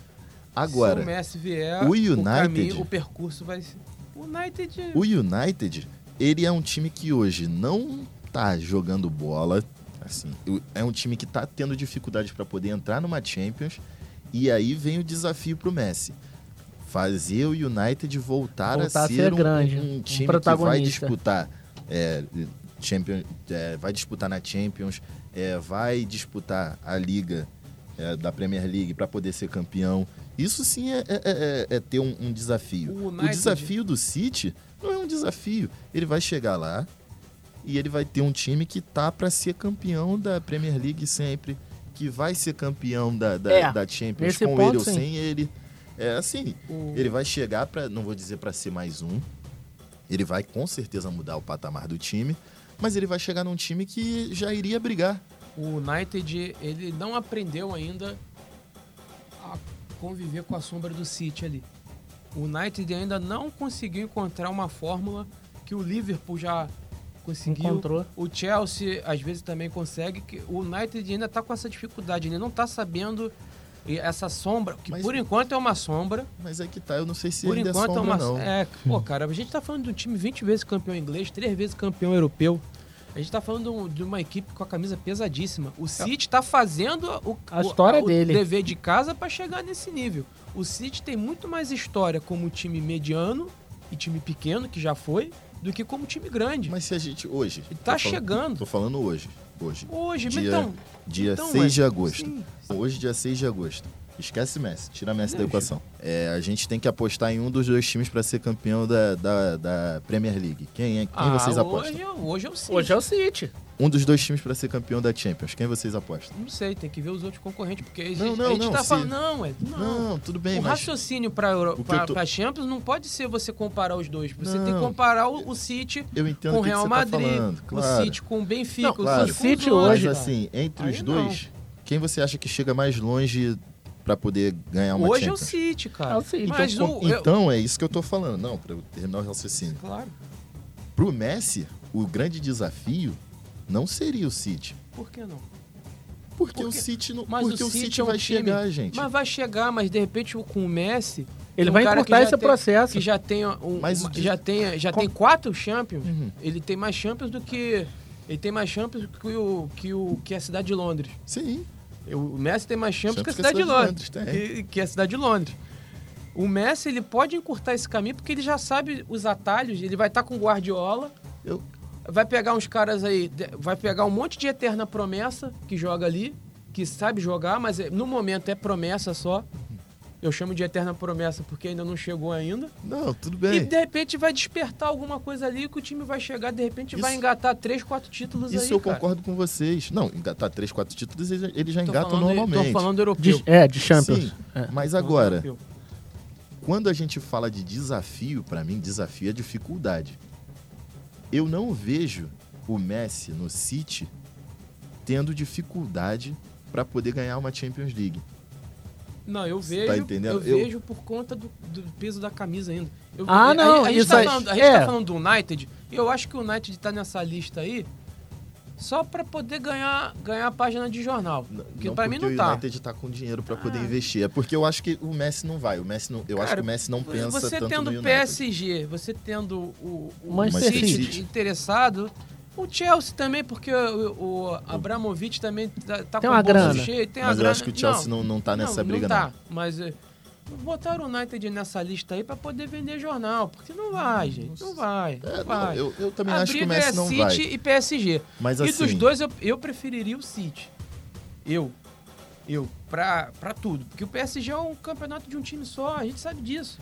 Agora, se o Messi vier, o o, United- caminho, o percurso vai ser... O United... o United, ele é um time que hoje não tá jogando bola. Assim, o- é um time que tá tendo dificuldade para poder entrar numa Champions. E aí vem o desafio pro Messi. Fazer o United voltar, Voltar a ser, um, grande, um um time que vai disputar é, Champions, é, vai disputar na Champions, é, vai disputar a liga é, da Premier League para poder ser campeão. Isso sim é, é- é- é ter um, um desafio. O O, desafio do City não é um desafio. Ele vai chegar lá e ele vai ter um time que tá para ser campeão da Premier League sempre, que vai ser campeão da, da, É, da Champions com ponto, ele ou sim. sem ele. É assim, O- ele vai chegar para, não vou dizer para ser mais um. Ele vai com certeza mudar o patamar do time, mas ele vai chegar num time que já iria brigar. O United, ele não aprendeu ainda a conviver com a sombra do City ali. O United ainda não conseguiu encontrar uma fórmula que o Liverpool já conseguiu. Encontrou. O Chelsea às vezes também consegue. que O United ainda está com essa dificuldade, ele não está sabendo E essa sombra, que Mas- por enquanto é uma sombra, Mas é que tá, eu não sei se por ainda enquanto é é sombra, uma. não. É, pô, cara, a gente tá falando de um time 20 vezes campeão inglês, 3 vezes campeão europeu. A gente tá falando de um- uma equipe com a camisa pesadíssima. O City tá fazendo o, A o- história o dele. dever de casa pra chegar nesse nível. O City tem muito mais história como time mediano e time pequeno, que já foi, do que como time grande. Mas se a gente, hoje... E tá tô falando- chegando. Tô falando hoje, hoje. Hoje, Dia- então. Dia então, 6 de é, agosto. sim. Hoje, dia 6 de agosto. Esquece Messi, tira Messi da equação. É, a gente tem que apostar em um dos dois times para ser campeão da, da, da Premier League. Quem, é, quem Ah, vocês apostam? Hoje, hoje é o City. Hoje é o City. Um dos dois times para ser campeão da Champions. Quem vocês apostam? Não sei, tem que ver os outros concorrentes, porque a gente, Não, não, a gente não, tá se- falando. Não, é. Não. Não, tudo bem, o mas raciocínio para Euro... O tô- pra Champions não pode ser você comparar os dois. Você tem que Não. comparar o, o City eu entendo com o o que, que Real você Madrid, tá falando. o Claro. City com o Benfica, Não, o claro. City com City hoje, Mas assim, entre os Aí dois, quem você acha que chega mais longe para poder ganhar uma Hoje é o Champions? City, cara. É o City. Então, Mas com- o, eu- então é isso que eu tô falando. Não, para terminar o raciocínio. Claro. Pro Messi, o grande desafio não seria o City. Por que não? Porque, Porque- o City não, mas porque o o City City é um vai time- chegar, gente. Mas vai chegar, mas de repente com o Messi. Ele um vai que encurtar esse tem- processo. Que já tem um, Mas uma- que- já tem já Com- tem quatro Champions. Uhum. Ele tem mais Champions do que ele tem mais Champions que o que o que a cidade de Londres. Sim. O Messi tem mais Champions, Champions que a cidade de Londres. Londres, tem. Que, que a cidade de Londres. O Messi ele pode encurtar esse caminho porque ele já sabe os atalhos. Ele vai estar com o Guardiola. Eu, Vai pegar uns caras aí, vai pegar um monte de eterna promessa que joga ali, que sabe jogar, mas é- no momento é promessa só. Eu chamo de eterna promessa porque ainda não chegou ainda. não, tudo E bem. de repente vai despertar alguma coisa ali que o time vai chegar, de repente vai Isso- engatar três, quatro títulos Isso aí. eu cara. concordo com vocês. Não, engatar três, quatro títulos, eles já Tô engatam normalmente. Tô falando europeu. De- é, de Champions. Sim, É. mas agora, quando a gente fala de desafio, pra mim, desafio é dificuldade. Eu não vejo o Messi no City tendo dificuldade pra poder ganhar uma Champions League. Não, eu Você vejo, tá entendendo? eu, Eu- vejo por conta do, do peso da camisa ainda. Eu- Ah, a- não, A, gente, isso tá aí- falando, a gente é. tá falando do United, e eu acho que o United tá nessa lista aí só pra poder ganhar, ganhar a página de jornal. Porque não pra mim não o tá. United tá com dinheiro pra poder Ah. investir. É porque eu acho que o Messi não vai. O Messi não, eu acho Cara, que o Messi não pensa você tanto tendo no o United. PSG, você tendo o, o Manchester City, City. interessado, o Chelsea também, porque o, o Abramovich também tá, tá Tem com uma o bolso grana. cheio, tem uma Mas eu grana. acho que o Chelsea não, não, tá nessa não, briga, não não. tá, mas botaram o United nessa lista aí pra poder vender jornal, porque não vai, gente, não vai, não É, não, vai. eu, eu também a acho que o Messi é não City vai. e PSG. Mas e assim, dos dois, eu, eu preferiria o City. Eu. Eu. Pra, pra tudo. Porque o PSG é um campeonato de um time só, a gente sabe disso.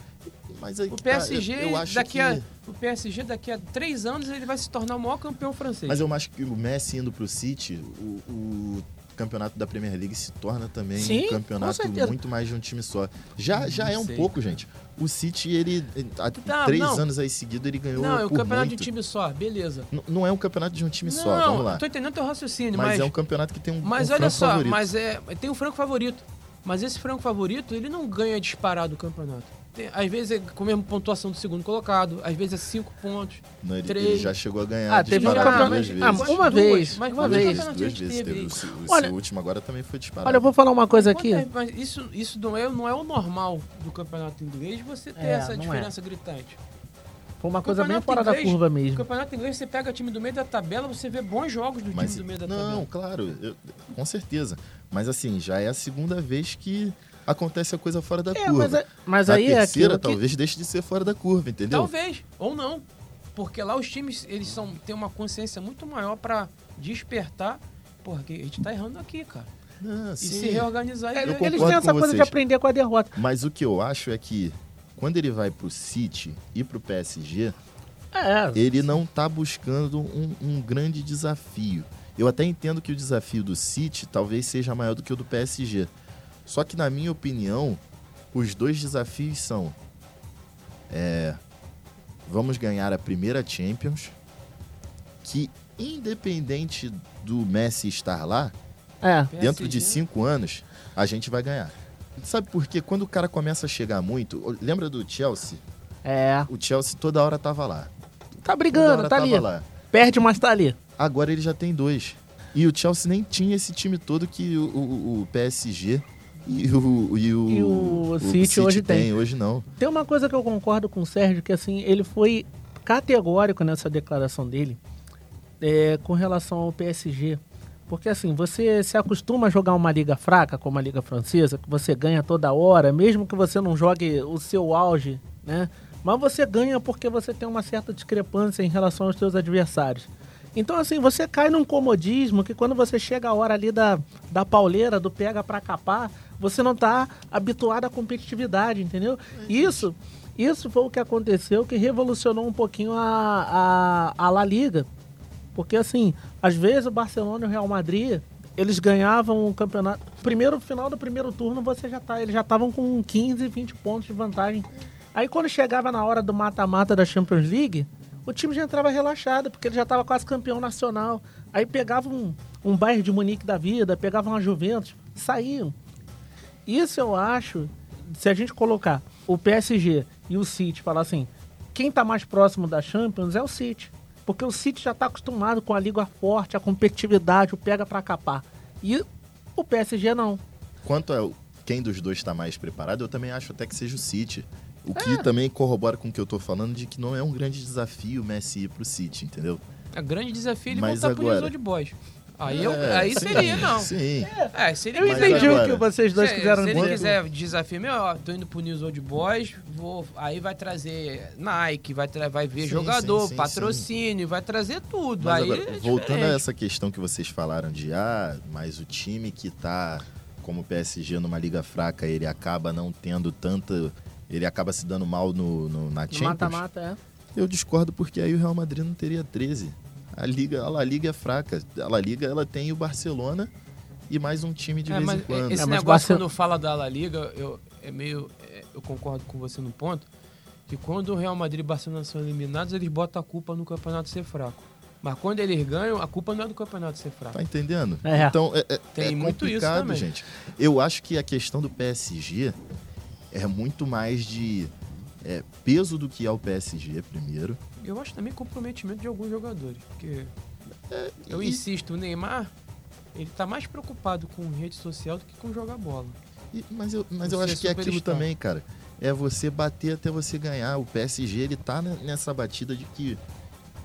mas aí O tá, eu- PSG, eu, acho daqui que... a, o PSG daqui a três anos ele vai se tornar o maior campeão francês. Mas eu acho que o Messi indo pro City, o, o campeonato da Premier League se torna também Sim, um campeonato muito mais de um time só. Já, já é um sei. pouco, gente. O City, ele, há Tá, três não. anos aí seguido, ele ganhou não, é o por campeonato muito. de um time só, beleza. N- Não é um campeonato de um time não, só, vamos lá. eu tô entendendo teu raciocínio, Mas, mas, é um campeonato que tem um, mas um olha franco só, favorito. mas é, tem o franco favorito. Mas esse franco favorito, ele não ganha disparado o campeonato. Tem- às vezes é com a mesma pontuação do segundo colocado, às vezes é cinco pontos. Não, ele, três. ele já chegou a ganhar Ah, teve um campeonato- duas Ah. Ah, uma duas, vez, mas uma vez. Duas vezes teve teve. aí? O, se- o Olha- seu último agora também foi disparado. Olha, eu vou falar uma coisa aqui. É- mas isso, isso não, é, não é o normal do campeonato inglês, você ter É, essa não é. diferença gritante. Foi uma coisa bem fora da inglês- curva No mesmo. campeonato inglês, você pega time do meio da tabela, você vê bons jogos do Mas, time do meio da não, tabela. claro, eu- com certeza. Mas assim, já é a segunda vez que acontece a coisa fora da É, curva. mas, é- mas a aí é terceira que... talvez deixe de ser fora da curva, entendeu? Talvez, ou não. Porque lá os times, eles são, têm uma consciência muito maior pra despertar. Porra, que a gente tá errando aqui, cara. Não, E sim. se reorganizar. É, Eles têm essa coisa de aprender com a derrota. Mas o que eu acho é que quando ele vai pro City e pro PSG, É, ele não tá buscando um, um grande desafio. Eu até entendo que o desafio do City talvez seja maior do que o do PSG. Só que, na minha opinião, os dois desafios são: é, vamos ganhar a primeira Champions, que independente do Messi estar lá, é. dentro de cinco anos, a gente vai ganhar. Sabe por quê? Quando o cara começa a chegar muito. Lembra do Chelsea? É. O Chelsea toda hora tava lá. Tá brigando, tá ali. lá. Perde, mas tá ali. Agora ele já tem dois. E o Chelsea nem tinha esse time todo que o, o- o PSG E o, e o, E o City hoje tem. Hoje não. Tem uma coisa que eu concordo com o Sérgio, que assim, ele foi categórico nessa declaração dele é, com relação ao PSG. Porque assim, você se acostuma a jogar uma liga fraca, como a liga francesa, que você ganha toda hora, mesmo que você não jogue o seu auge, né? Mas você ganha porque você tem uma certa discrepância em relação aos seus adversários. Então, assim, você cai num comodismo que quando você chega a hora ali da, da pauleira, do pega pra capar, você não tá habituado à competitividade, entendeu? Isso, isso foi o que aconteceu que revolucionou um pouquinho a, a, a La Liga. Porque, assim, às vezes o Barcelona e o Real Madrid, eles ganhavam o campeonato. Primeiro, final do primeiro turno, você já tá, eles já estavam com 15, 20 pontos de vantagem. Aí quando chegava na hora do mata-mata da Champions League, o time já entrava relaxado, porque ele já estava quase campeão nacional. Aí pegava um, um Bayern de Munique da vida, pegava uma Juventus, saíam. Isso eu acho, se a gente colocar o PSG e o City, falar assim, quem está mais próximo da Champions é o City. Porque o City já está acostumado com a liga forte, a competitividade, o pega para capar. E o PSG não. Quanto a quem dos dois está mais preparado, eu também acho até que seja o City. O que também corrobora com o que eu tô falando de que não é um grande desafio o Messi ir pro City, entendeu? É grande desafio ele Mas voltar pro agora- News Old Boys. Aí, eu, É, aí sim, seria, não. Sim. É, se ele Eu entendi o que vocês dois se, quiseram se ele dizer. quiser desafio meu, ó, tô indo pro News Old Boys, vou, aí vai trazer Nike, vai, tra- vai ver Sim, jogador, sim, sim, patrocínio, vai trazer tudo. Mas aí agora, é voltando a essa questão que vocês falaram de ah, mas o time que tá como o PSG numa liga fraca, ele acaba não tendo tanta. Ele acaba se dando mal no, no- na Champions. mata-mata, é. Eu discordo porque aí o Real Madrid não teria 13. A Liga, a La Liga é fraca. A La Liga ela tem o Barcelona e mais um time de É, vez mas em quando. esse É, mas negócio, Barcel- quando fala da La Liga, eu, é meio, é, eu concordo com você no ponto, que quando o Real Madrid e o Barcelona são eliminados, eles botam a culpa no campeonato ser fraco. Mas quando eles ganham, a culpa não é do campeonato ser fraco. Tá entendendo? É. Então é, é, Tem é muito isso complicado, também. gente. Eu acho que a questão do PSG é muito mais de é, peso do que é o PSG, primeiro. Eu acho também comprometimento de alguns jogadores, porque eu e- insisto, o Neymar, ele tá mais preocupado com rede social do que com jogar bola. E- mas eu, mas eu Você acho que é aquilo superstar. também, cara. É você bater até você ganhar. O PSG, ele tá ne- nessa batida de que,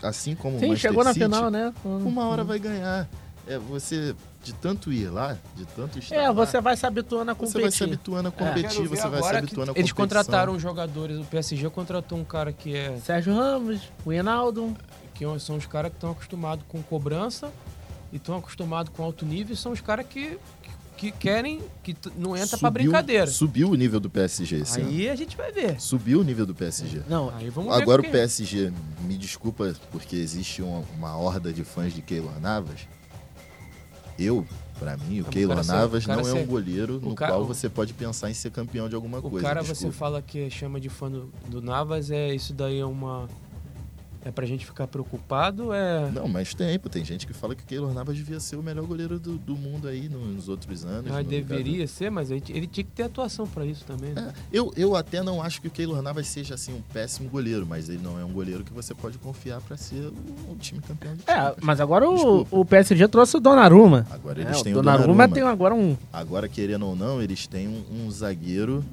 assim como o Sim, Manchester chegou na City, final, né? uma hora vai ganhar. É você, de tanto ir lá, de tanto estar É, lá, você vai se habituando a você competir. vai se habituando a competir, Quero ver você vai se agora que habituando a Eles competição. contrataram jogadores, o PSG contratou um cara que é Sérgio Ramos, o Hinaldo. que são os caras que estão acostumados com cobrança e estão acostumados com alto nível, e são os caras que, que, que querem, que não entra pra Subiu- brincadeira. Subiu o nível do PSG esse ano. Aí a gente vai ver. Subiu o nível do PSG. Não, Aí vamos ver Agora o quem- PSG, me desculpa porque existe uma, uma horda de fãs de Keylor Navas. Eu, pra mim, o O Keylor cara ser- Navas o cara não é um ser- goleiro no cara- qual o- você pode pensar em ser campeão de alguma O coisa. cara você desculpa. fala que chama de fã do, do Navas, é isso daí é uma. É pra gente ficar preocupado, é. Não, mas tem, pô, tem gente que fala que o Keylor Navas devia ser o melhor goleiro do, do mundo aí no- nos outros anos. Ah, deveria ser, mas ele, ele tinha que ter atuação pra isso também. né? É, eu, eu até não acho que o Keylor Navas seja assim um péssimo goleiro, mas ele não é um goleiro que você pode confiar pra ser o, o time campeão do É, mas agora o, o PSG trouxe o Donnarumma. Agora É, eles o têm o Donnarumma Donnarumma. tem agora um... Agora, querendo ou não, eles têm um, um zagueiro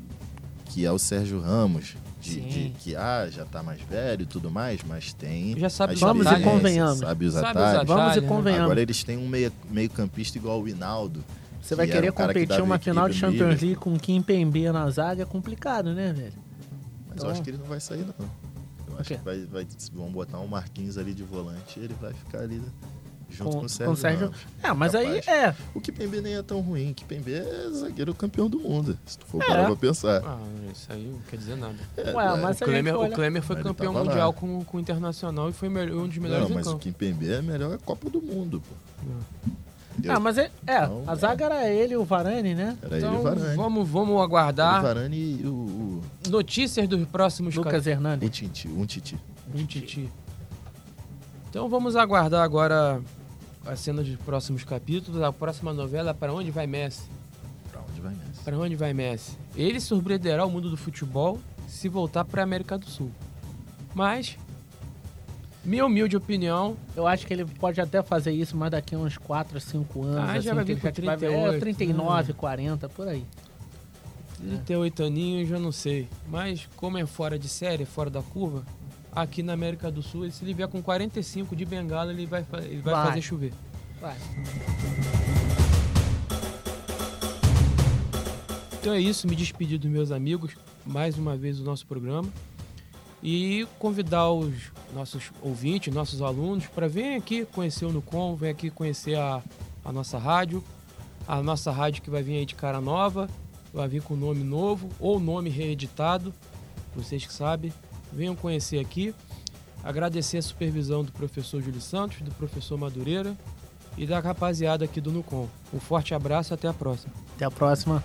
que é o Sérgio Ramos. De, de- que ah, já tá mais velho e tudo mais, mas tem. Já sabe Vamos e convenhamos. Sabe os Sabe atalhos. Vamos e convenhamos. Agora eles têm um meio, meio campista igual o Hinaldo. Você vai que querer um que competir dava uma final de Champions. League com Kim Pembe na zaga é complicado, né, velho? Mas Então- eu acho que ele não vai sair, não. Eu acho quê? que vai, vai, vão botar um Marquinhos ali de volante e ele vai ficar ali junto Com- com, o Sérgio. É, mas aí Capaz. é. O Kipembe nem é tão ruim. O Kipembe é zagueiro campeão do mundo. Se tu for É. parar pra pensar. Ah, isso aí não quer dizer nada. É, Ué, é. mas O a Klemer, for o olhar- Klemer foi Mas campeão mundial com, com o Internacional e foi melhor- um dos melhores Não, mas o campo. Kimpembe é melhor é Copa do Mundo, pô. Entendeu? Ah, mas é, é Então, a zaga era ele e o Varane, né? Era ele e Então o Varane. vamos, vamos aguardar o Varane e o, o, notícias dos próximos Lucas Hernandes. Titi. Um Titi. Um titi. Então vamos aguardar agora a cena dos próximos capítulos. A próxima novela é Para Onde Vai Messi? Pra onde vai Messi? Para onde vai Messi? Ele surpreenderá o mundo do futebol se voltar para a América do Sul. Mas, minha humilde opinião, Eu acho que ele pode até fazer isso, mas daqui a uns 4, 5 anos. Ah, já assim, vai que vir com já vai ver- 38, É, 39, 40, por aí. Se ele tem oito aninhos, eu não sei. Mas como é fora de série, fora da curva, aqui na América do Sul, se ele vier com 45 de bengala, ele vai, ele vai, Vai. fazer chover. Vai. Então é isso, me despedir dos meus amigos, mais uma vez do nosso programa. E convidar os nossos ouvintes, nossos alunos, para virem aqui conhecer o Nucom, vem aqui conhecer a, a nossa rádio, a nossa rádio que vai vir aí de cara nova, vai vir com nome novo ou nome reeditado, vocês que sabem, venham conhecer aqui. Agradecer a supervisão do professor Júlio Santos, do professor Madureira e da rapaziada aqui do Nucom. Um forte abraço e até a próxima. Até a próxima.